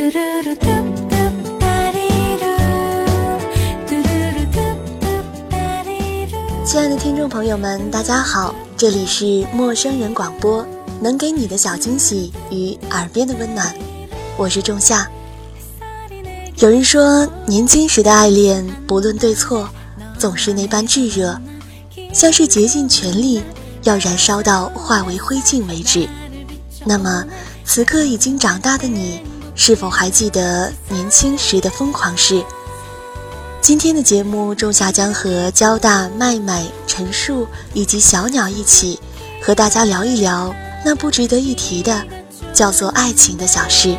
亲爱的听众朋友们，大家好，这里是陌生人广播，能给你的小惊喜与耳边的温暖，我是仲夏。有人说，年轻时的爱恋，不论对错，总是那般炙热，像是竭尽全力要燃烧到化为灰烬为止。那么，此刻已经长大的你，是否还记得年轻时的疯狂事？今天的节目，仲夏将和交大麦麦、陈树以及小鸟一起，和大家聊一聊那不值得一提的，叫做爱情的小事。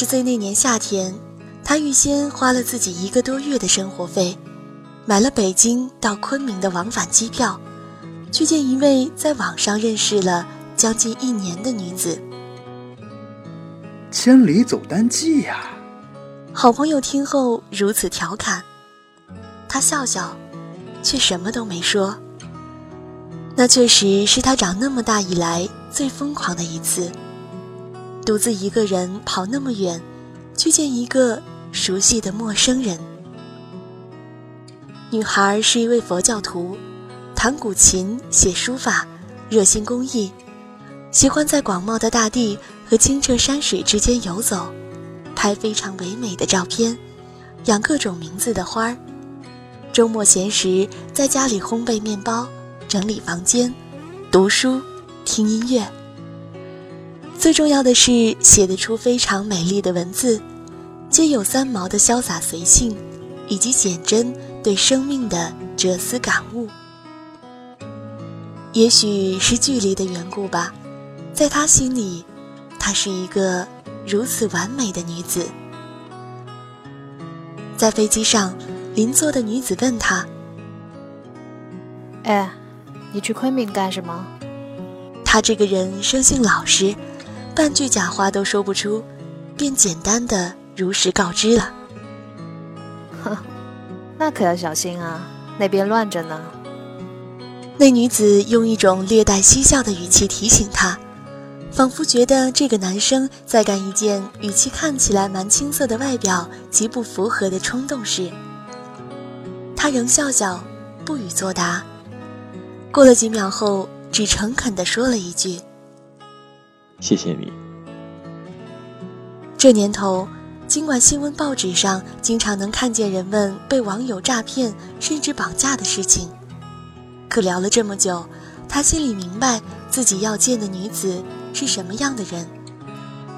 二十岁那年夏天，他预先花了自己一个多月的生活费，买了北京到昆明的往返机票，去见一位在网上认识了将近一年的女子。千里走单骑呀！好朋友听后如此调侃，他笑笑，却什么都没说。那确实是他长那么大以来最疯狂的一次。独自一个人跑那么远，去见一个熟悉的陌生人。女孩是一位佛教徒，弹古琴、写书法，热心公益，喜欢在广袤的大地和清澈山水之间游走，拍非常唯美的照片，养各种名字的花儿。周末闲时在家里烘焙面包，整理房间，读书，听音乐。最重要的是写得出非常美丽的文字，皆有三毛的潇洒随性，以及简真对生命的哲思感悟。也许是距离的缘故吧，在他心里，她是一个如此完美的女子。在飞机上，邻座的女子问他：“哎，你去昆明干什么？”他这个人生性老实。半句假话都说不出，便简单的如实告知了。哼，那可要小心啊，那边乱着呢。那女子用一种略带嬉笑的语气提醒他，仿佛觉得这个男生在干一件与其看起来蛮青涩的外表极不符合的冲动事。他仍笑笑，不予作答。过了几秒后，只诚恳地说了一句。谢谢你。这年头，尽管新闻报纸上经常能看见人们被网友诈骗甚至绑架的事情，可聊了这么久，他心里明白自己要见的女子是什么样的人，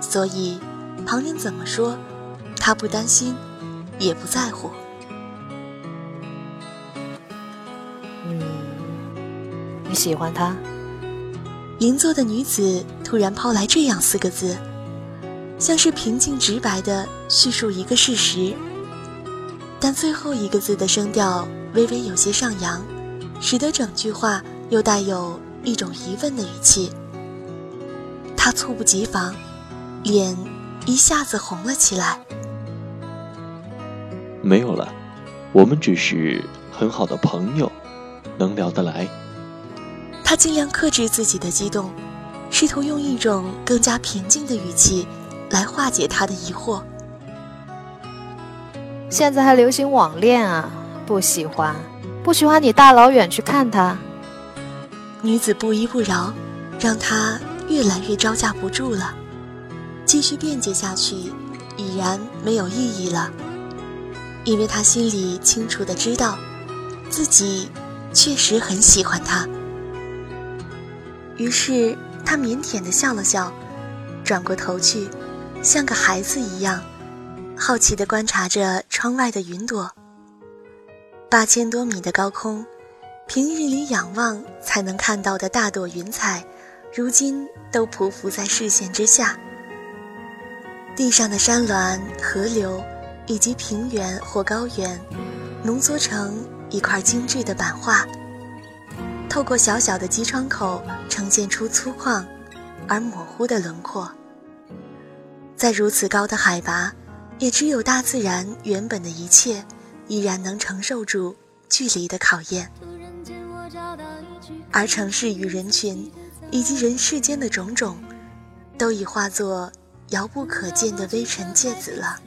所以旁人怎么说，他不担心，也不在乎。嗯，你喜欢他？邻座的女子突然抛来这样四个字，像是平静直白地叙述一个事实，但最后一个字的声调微微有些上扬，使得整句话又带有一种疑问的语气。他猝不及防，脸一下子红了起来。没有了，我们只是很好的朋友，能聊得来。他尽量克制自己的激动，试图用一种更加平静的语气来化解他的疑惑。现在还流行网恋啊？不喜欢，不喜欢你大老远去看他。女子不依不饶，让他越来越招架不住了。继续辩解下去，已然没有意义了，因为他心里清楚的知道，自己确实很喜欢他。于是他腼腆地笑了笑，转过头去，像个孩子一样，好奇地观察着窗外的云朵。八千多米的高空，平日里仰望才能看到的大朵云彩，如今都匍匐在视线之下。地上的山峦、河流，以及平原或高原，浓缩成一块精致的版画。透过小小的机窗口，呈现出粗犷而模糊的轮廓。在如此高的海拔，也只有大自然原本的一切，依然能承受住距离的考验。而城市与人群，以及人世间的种种，都已化作遥不可见的微尘芥子了。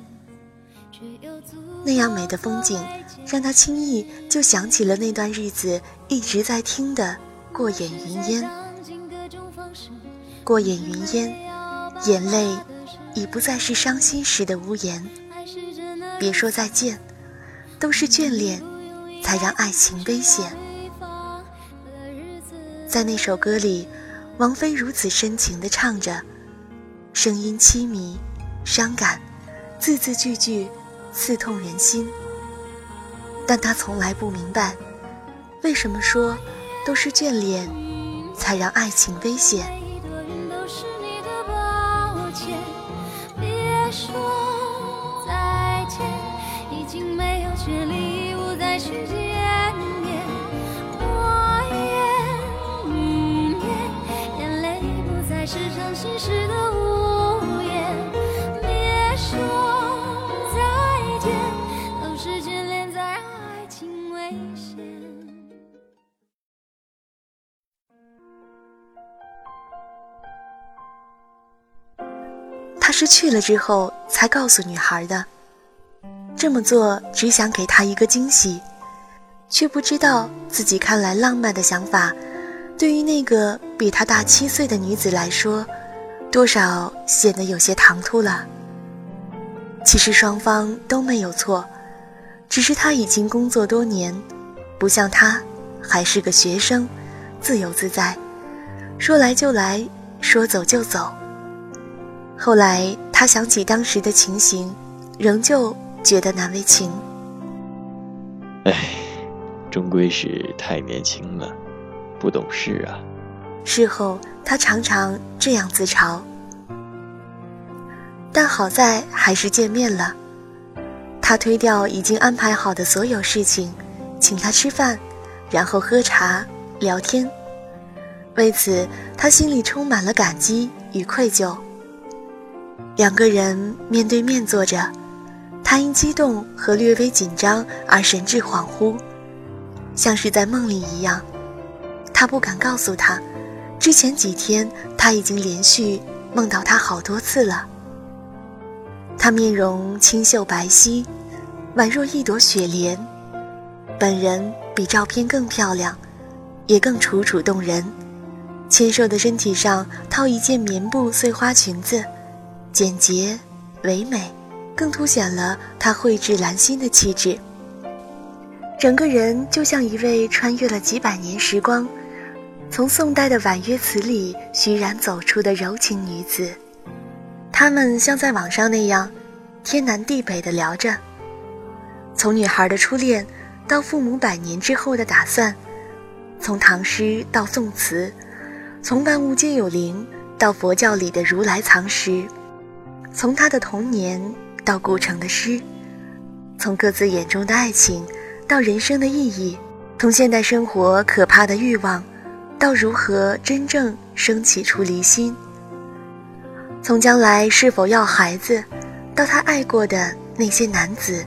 那样美的风景，让他轻易就想起了那段日子一直在听的《过眼云烟》。过眼云烟，眼泪已不再是伤心时的屋檐。别说再见，都是眷恋，才让爱情危险。在那首歌里，王菲如此深情地唱着，声音凄迷、伤感，字字句句。刺痛人心，但他从来不明白，为什么说都是眷恋，才让爱情危险。别说再见，已经没有权利不再去见面。我愿宁愿眼泪不再是伤心时的是去了之后才告诉女孩的。这么做只想给她一个惊喜，却不知道自己看来浪漫的想法，对于那个比他大七岁的女子来说，多少显得有些唐突了。其实双方都没有错，只是他已经工作多年，不像他还是个学生，自由自在，说来就来，说走就走。后来，他想起当时的情形，仍旧觉得难为情。唉，终归是太年轻了，不懂事啊。事后，他常常这样自嘲。但好在还是见面了。他推掉已经安排好的所有事情，请他吃饭，然后喝茶聊天。为此，他心里充满了感激与愧疚。两个人面对面坐着，他因激动和略微紧张而神志恍惚，像是在梦里一样。他不敢告诉他，之前几天他已经连续梦到他好多次了。他面容清秀白皙，宛若一朵雪莲，本人比照片更漂亮，也更楚楚动人。纤瘦的身体上套一件棉布碎花裙子。简洁唯美，更凸显了她蕙质兰心的气质。整个人就像一位穿越了几百年时光，从宋代的婉约词里徐然走出的柔情女子。他们像在网上那样，天南地北的聊着，从女孩的初恋，到父母百年之后的打算，从唐诗到宋词，从万物皆有灵到佛教里的如来藏识。从他的童年到古城的诗，从各自眼中的爱情到人生的意义，从现代生活可怕的欲望到如何真正升起出离心，从将来是否要孩子到他爱过的那些男子，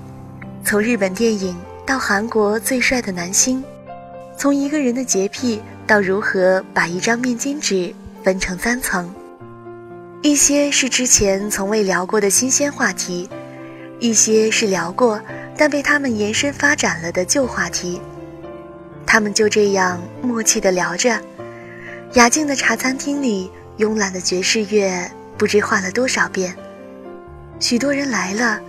从日本电影到韩国最帅的男星，从一个人的洁癖到如何把一张面巾纸分成三层。一些是之前从未聊过的新鲜话题，一些是聊过但被他们延伸发展了的旧话题。他们就这样默契地聊着。雅静的茶餐厅里，慵懒的爵士乐不知换了多少遍。许多人来了，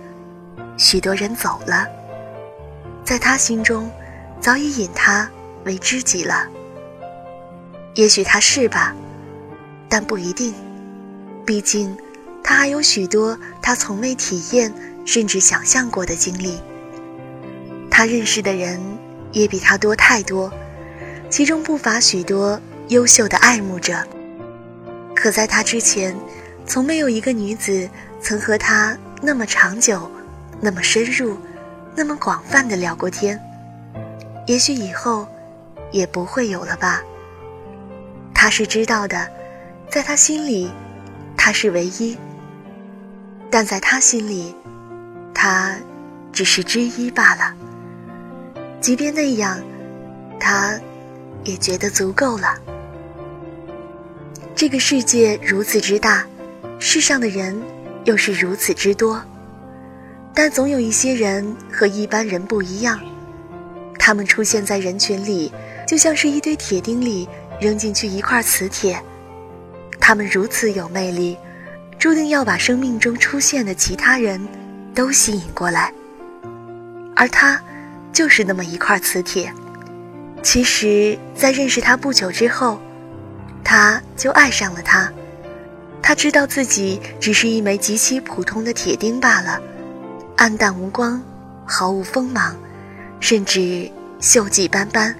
许多人走了。在他心中，早已引他为知己了。也许他是吧，但不一定。毕竟，他还有许多他从未体验甚至想象过的经历。他认识的人也比他多太多，其中不乏许多优秀的爱慕者。可在他之前，从没有一个女子曾和他那么长久、那么深入、那么广泛的聊过天。也许以后也不会有了吧。他是知道的，在他心里，他是唯一。但在他心里，他只是之一罢了。即便那样，他也觉得足够了。这个世界如此之大，世上的人又是如此之多，但总有一些人和一般人不一样。他们出现在人群里，就像是一堆铁钉里扔进去一块磁铁。他们如此有魅力，注定要把生命中出现的其他人都吸引过来。而他，就是那么一块磁铁。其实，在认识他不久之后，他就爱上了他。他知道自己只是一枚极其普通的铁钉罢了，暗淡无光，毫无锋芒，甚至锈迹斑斑。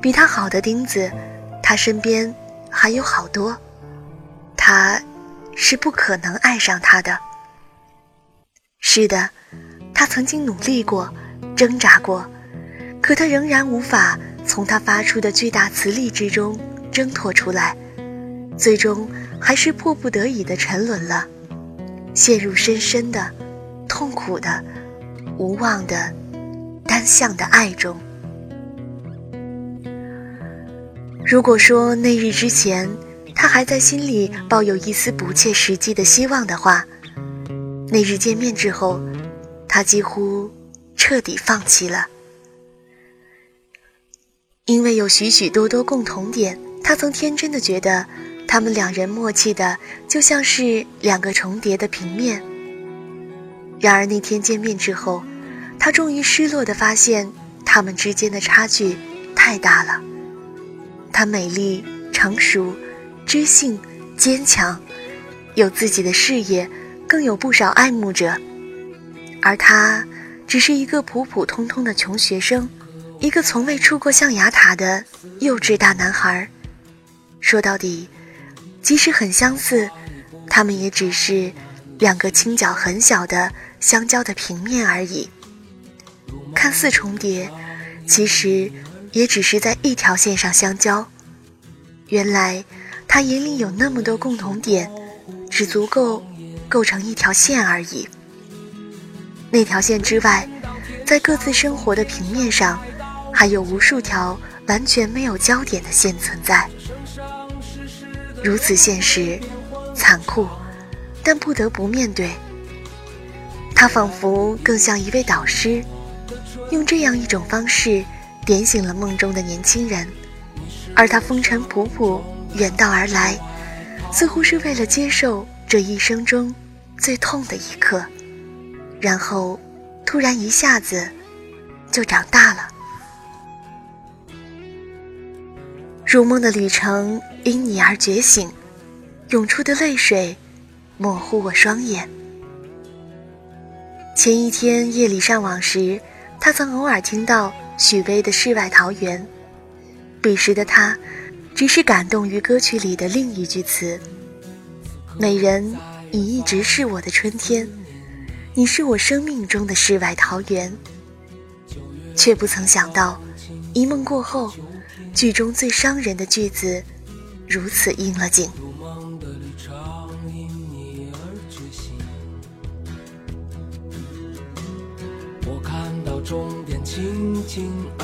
比他好的钉子，他身边还有好多。他，是不可能爱上他的。是的，他曾经努力过，挣扎过，可他仍然无法从他发出的巨大磁力之中。挣脱出来，最终还是迫不得已的沉沦了，陷入深深的、痛苦的、无望的、单向的爱中。如果说那日之前，他还在心里抱有一丝不切实际的希望的话，那日见面之后，他几乎彻底放弃了，因为有许许多多共同点。他曾天真的觉得，他们两人默契的就像是两个重叠的平面。然而那天见面之后，他终于失落的发现，他们之间的差距太大了。她美丽、成熟、知性、坚强，有自己的事业，更有不少爱慕者，而他只是一个普普通通的穷学生，一个从未出过象牙塔的幼稚大男孩。说到底，即使很相似，他们也只是两个倾角很小的相交的平面而已。看似重叠，其实也只是在一条线上相交。原来他眼里有那么多共同点，只足够构成一条线而已。那条线之外，在各自生活的平面上，还有无数条完全没有焦点的线存在。如此现实，残酷，但不得不面对。他仿佛更像一位导师，用这样一种方式点醒了梦中的年轻人，而他风尘仆仆远道而来，似乎是为了接受这一生中最痛的一刻，然后突然一下子就长大了。入梦的旅程因你而觉醒，涌出的泪水模糊我双眼。前一天夜里上网时，他曾偶尔听到许巍的《世外桃源》，彼时的他只是感动于歌曲里的另一句词：“美人，你一直是我的春天，你是我生命中的世外桃源。”却不曾想到，一梦过后。剧中最伤人的句子，如此应了景。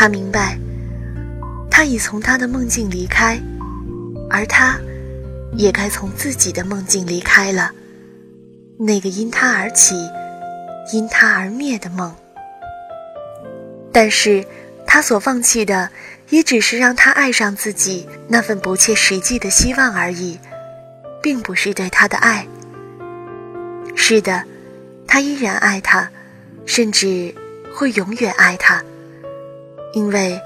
他明白，他已从他的梦境离开，而他，也该从自己的梦境离开了。那个因他而起，因他而灭的梦。但是，他所放弃的，也只是让他爱上自己那份不切实际的希望而已，并不是对他的爱。是的，他依然爱他，甚至会永远爱他，因为，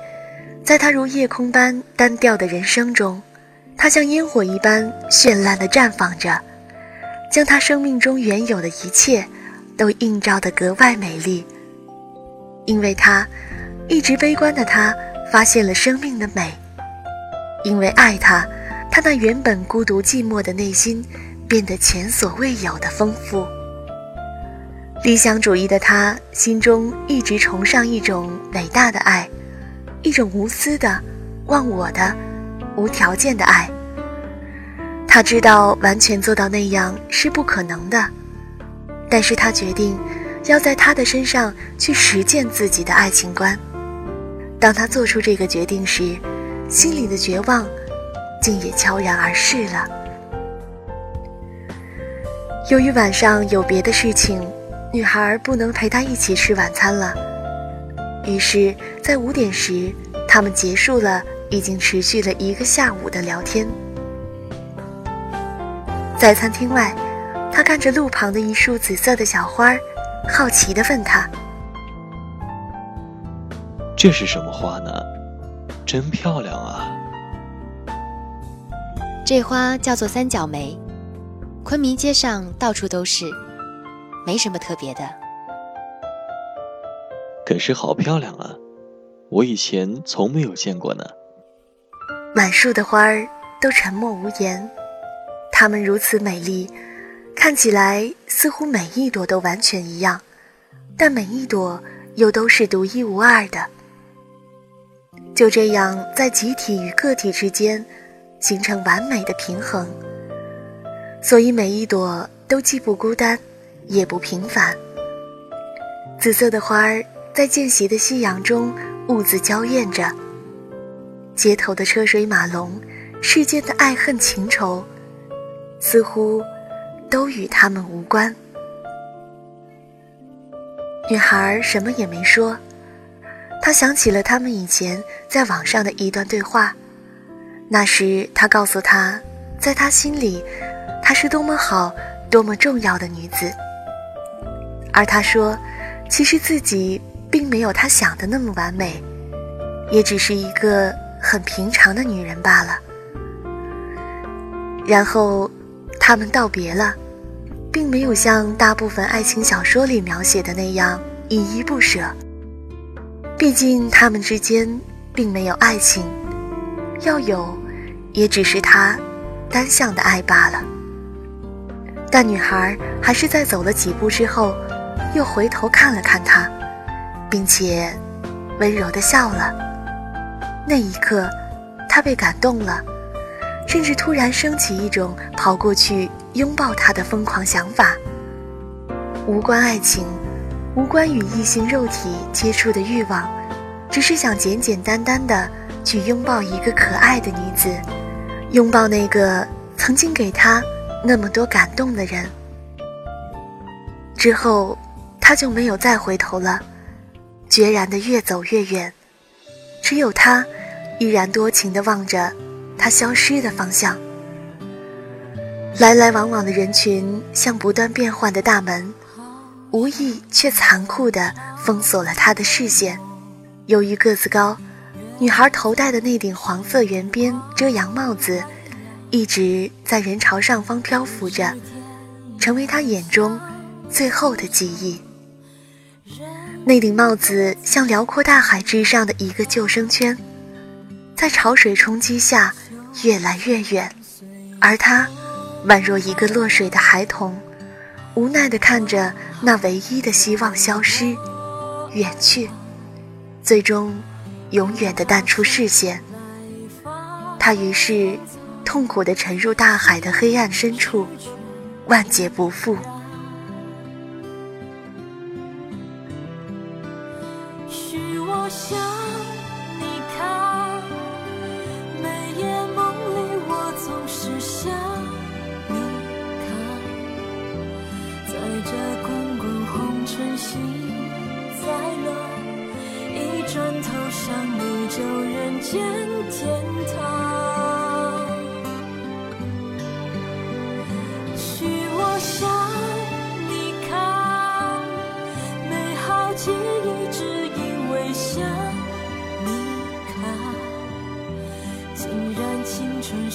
在他如夜空般单调的人生中，他像烟火一般绚烂地绽放着。将他生命中原有的一切，都映照得格外美丽。因为他，一直悲观的他，发现了生命的美；因为爱他，他那原本孤独寂寞的内心，变得前所未有的丰富。理想主义的他，心中一直崇尚一种伟大的爱，一种无私的、忘我的、无条件的爱。他知道完全做到那样是不可能的，但是他决定要在他的身上去实践自己的爱情观。当他做出这个决定时，心里的绝望竟也悄然而逝了。由于晚上有别的事情，女孩不能陪他一起吃晚餐了。于是，在五点时，他们结束了已经持续了一个下午的聊天。在餐厅外，他看着路旁的一束紫色的小花，好奇地问他：“这是什么花呢？真漂亮啊！”这花叫做三角梅，昆明街上到处都是，没什么特别的。可是好漂亮啊！我以前从没有见过呢。满树的花儿都沉默无言。它们如此美丽，看起来似乎每一朵都完全一样，但每一朵又都是独一无二的。就这样，在集体与个体之间形成完美的平衡。所以每一朵都既不孤单，也不平凡。紫色的花儿在渐斜的夕阳中兀自娇艳着。街头的车水马龙，世间的爱恨情仇。似乎都与他们无关。女孩什么也没说，她想起了他们以前在网上的一段对话。那时，她告诉他，在他心里，她是多么好、多么重要的女子。而他说，其实自己并没有他想的那么完美，也只是一个很平常的女人罢了。然后。他们道别了，并没有像大部分爱情小说里描写的那样依依不舍。毕竟他们之间并没有爱情，要有，也只是他单向的爱罢了。但女孩还是在走了几步之后，又回头看了看他，并且温柔的笑了。那一刻，他被感动了。甚至突然升起一种跑过去拥抱他的疯狂想法，无关爱情，无关与异性肉体接触的欲望，只是想简简单单的去拥抱一个可爱的女子，拥抱那个曾经给他那么多感动的人。之后，他就没有再回头了，决然的越走越远，只有他依然多情的望着。他消失的方向，来来往往的人群像不断变换的大门，无意却残酷的封锁了他的视线。由于个子高，女孩头戴的那顶黄色圆边遮阳帽子，一直在人潮上方漂浮着，成为他眼中最后的记忆。那顶帽子像辽阔大海之上的一个救生圈，在潮水冲击下。越来越远，而他，宛若一个落水的孩童，无奈地看着那唯一的希望消失、远去，最终永远地淡出视线。他于是痛苦地沉入大海的黑暗深处，万劫不复。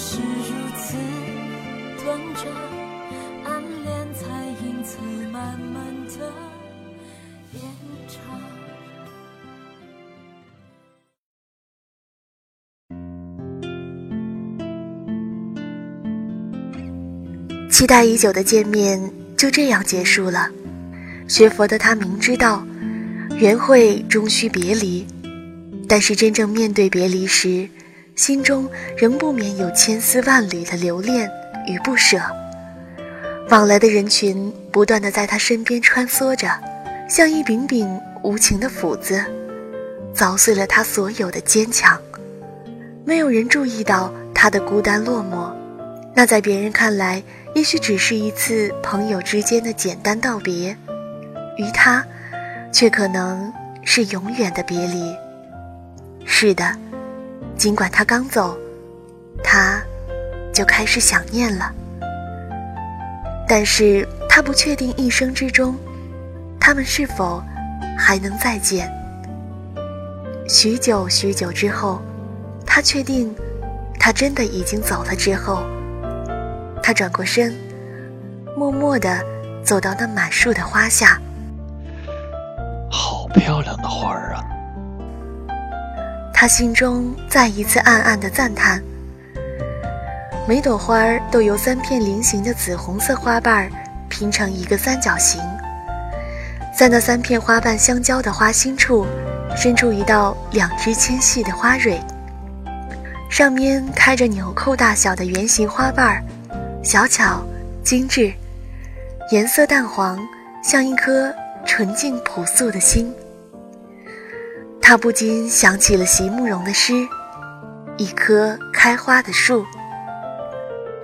是如此短暂，暗恋才因此慢慢的延长。期待已久的见面就这样结束了。学佛的他明知道，缘会终须别离，但是真正面对别离时，心中仍不免有千丝万缕的留恋与不舍。往来的人群不断的在他身边穿梭着，像一柄柄无情的斧子，凿碎了他所有的坚强。没有人注意到他的孤单落寞，那在别人看来，也许只是一次朋友之间的简单道别，于他，却可能是永远的别离。是的，尽管他刚走，他就开始想念了。但是他不确定一生之中，他们是否还能再见。许久许久之后，他确定他真的已经走了之后，他转过身，默默地走到那满树的花下。好漂亮的花儿啊！他心中再一次暗暗的赞叹。每朵花儿都由三片菱形的紫红色花瓣拼成一个三角形，在那三片花瓣相交的花心处，伸出一道两只纤细的花蕊，上面开着纽扣大小的圆形花瓣，小巧精致，颜色淡黄，像一颗纯净朴素的心。他不禁想起了席慕容的诗：“一棵开花的树。”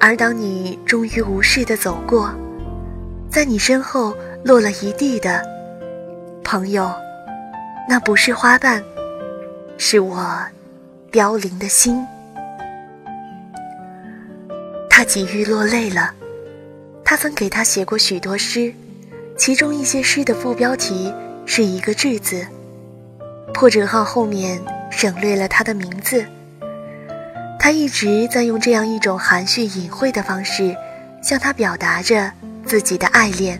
而当你终于无视的走过，在你身后落了一地的朋友，那不是花瓣，是我凋零的心。他几欲落泪了。他曾给他写过许多诗，其中一些诗的副标题是一个“志”字，破折号后面省略了他的名字。他一直在用这样一种含蓄隐晦的方式，向他表达着自己的爱恋。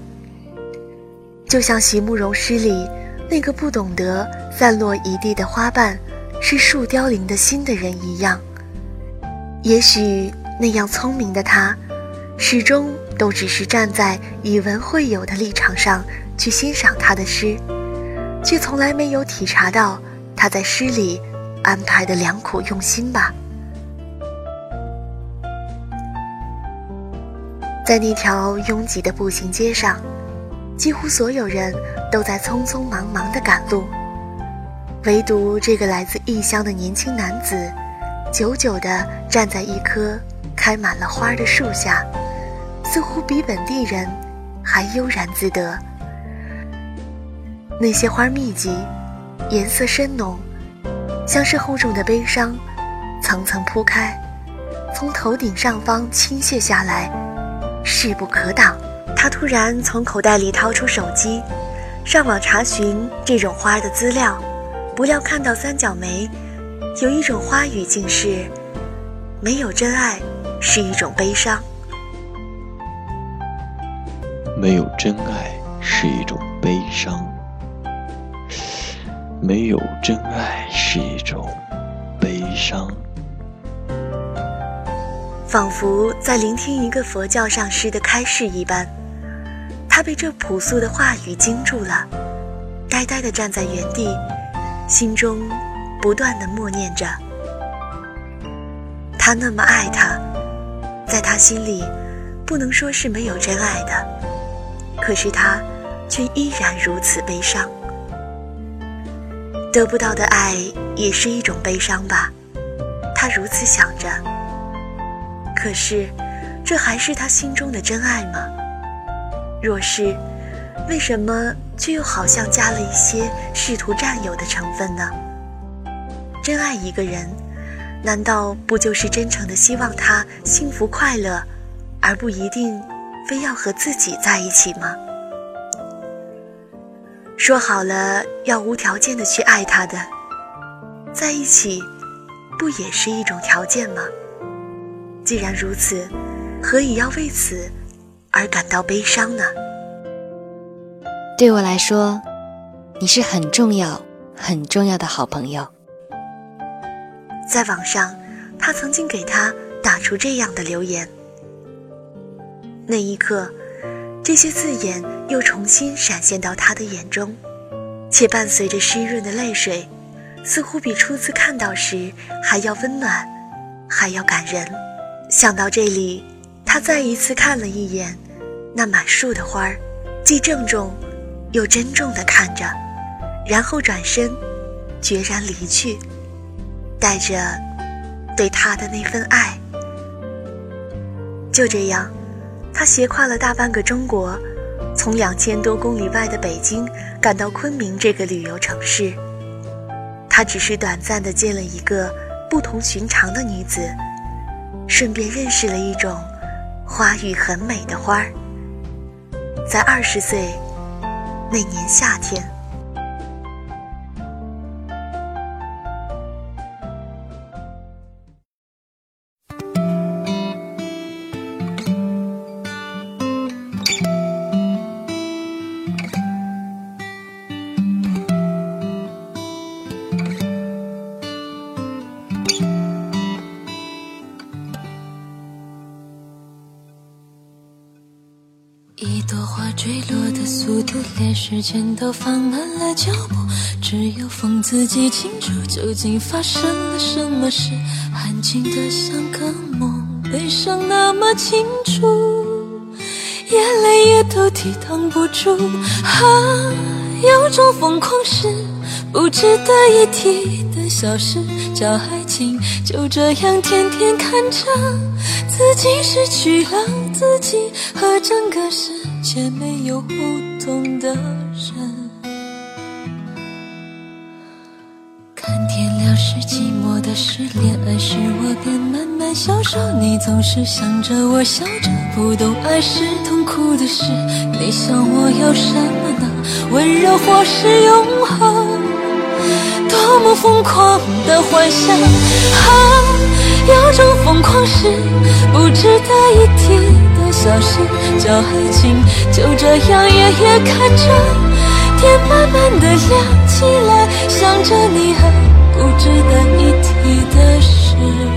就像席慕容诗里那个不懂得散落一地的花瓣是树凋零的心的人一样。也许那样聪明的他，始终都只是站在以文会友的立场上去欣赏他的诗，却从来没有体察到他在诗里安排的良苦用心吧。在那条拥挤的步行街上，几乎所有人都在匆匆忙忙地赶路，唯独这个来自异乡的年轻男子，久久地站在一棵开满了花的树下，似乎比本地人还悠然自得。那些花密集，颜色深浓，像是厚重的悲伤，层层铺开，从头顶上方倾泻下来。势不可挡。他突然从口袋里掏出手机，上网查询这种花的资料，不料看到三角梅有一种花语，竟是没有真爱是一种悲伤。没有真爱是一种悲伤，没有真爱是一种悲伤。仿佛在聆听一个佛教上师的开示一般，他被这朴素的话语惊住了，呆呆地站在原地，心中不断地默念着：“他那么爱他，在他心里，不能说是没有真爱的，可是他却依然如此悲伤。得不到的爱也是一种悲伤吧？”他如此想着。可是，这还是他心中的真爱吗？若是，为什么却又好像加了一些试图占有的成分呢？真爱一个人，难道不就是真诚的希望他幸福快乐，而不一定非要和自己在一起吗？说好了要无条件的去爱他的，在一起，不也是一种条件吗？既然如此，何以要为此而感到悲伤呢？对我来说，你是很重要、很重要的好朋友。在网上，他曾经给他打出这样的留言。那一刻，这些字眼又重新闪现到他的眼中，且伴随着湿润的泪水，似乎比初次看到时还要温暖，还要感人。想到这里，他再一次看了一眼那满树的花儿，既郑重又珍重地看着，然后转身，决然离去，带着对他的那份爱。就这样。他斜跨了大半个中国，从两千多公里外的北京赶到昆明这个旅游城市。他只是短暂的见了一个不同寻常的女子，顺便认识了一种花语很美的花儿。在二十岁那年夏天。时间都放慢了脚步。只有风自己清楚，究竟发生了什么事。安静的像个梦，悲伤那么清楚，眼泪也都抵挡不住。啊，有种疯狂是不值得一提的小事，叫爱情。就这样天天看着自己失去了自己，和整个世界没有互动的人。看天亮是寂寞的事，恋爱时我便慢慢消瘦。你总是想着我笑着，不懂爱是痛苦的事。你想我要什么呢？温柔或是永恒？多么疯狂的幻想啊！有种疯狂是不值得一提小事，叫爱情。就这样夜夜看着天慢慢的亮起来，想着你还不值得一提的事。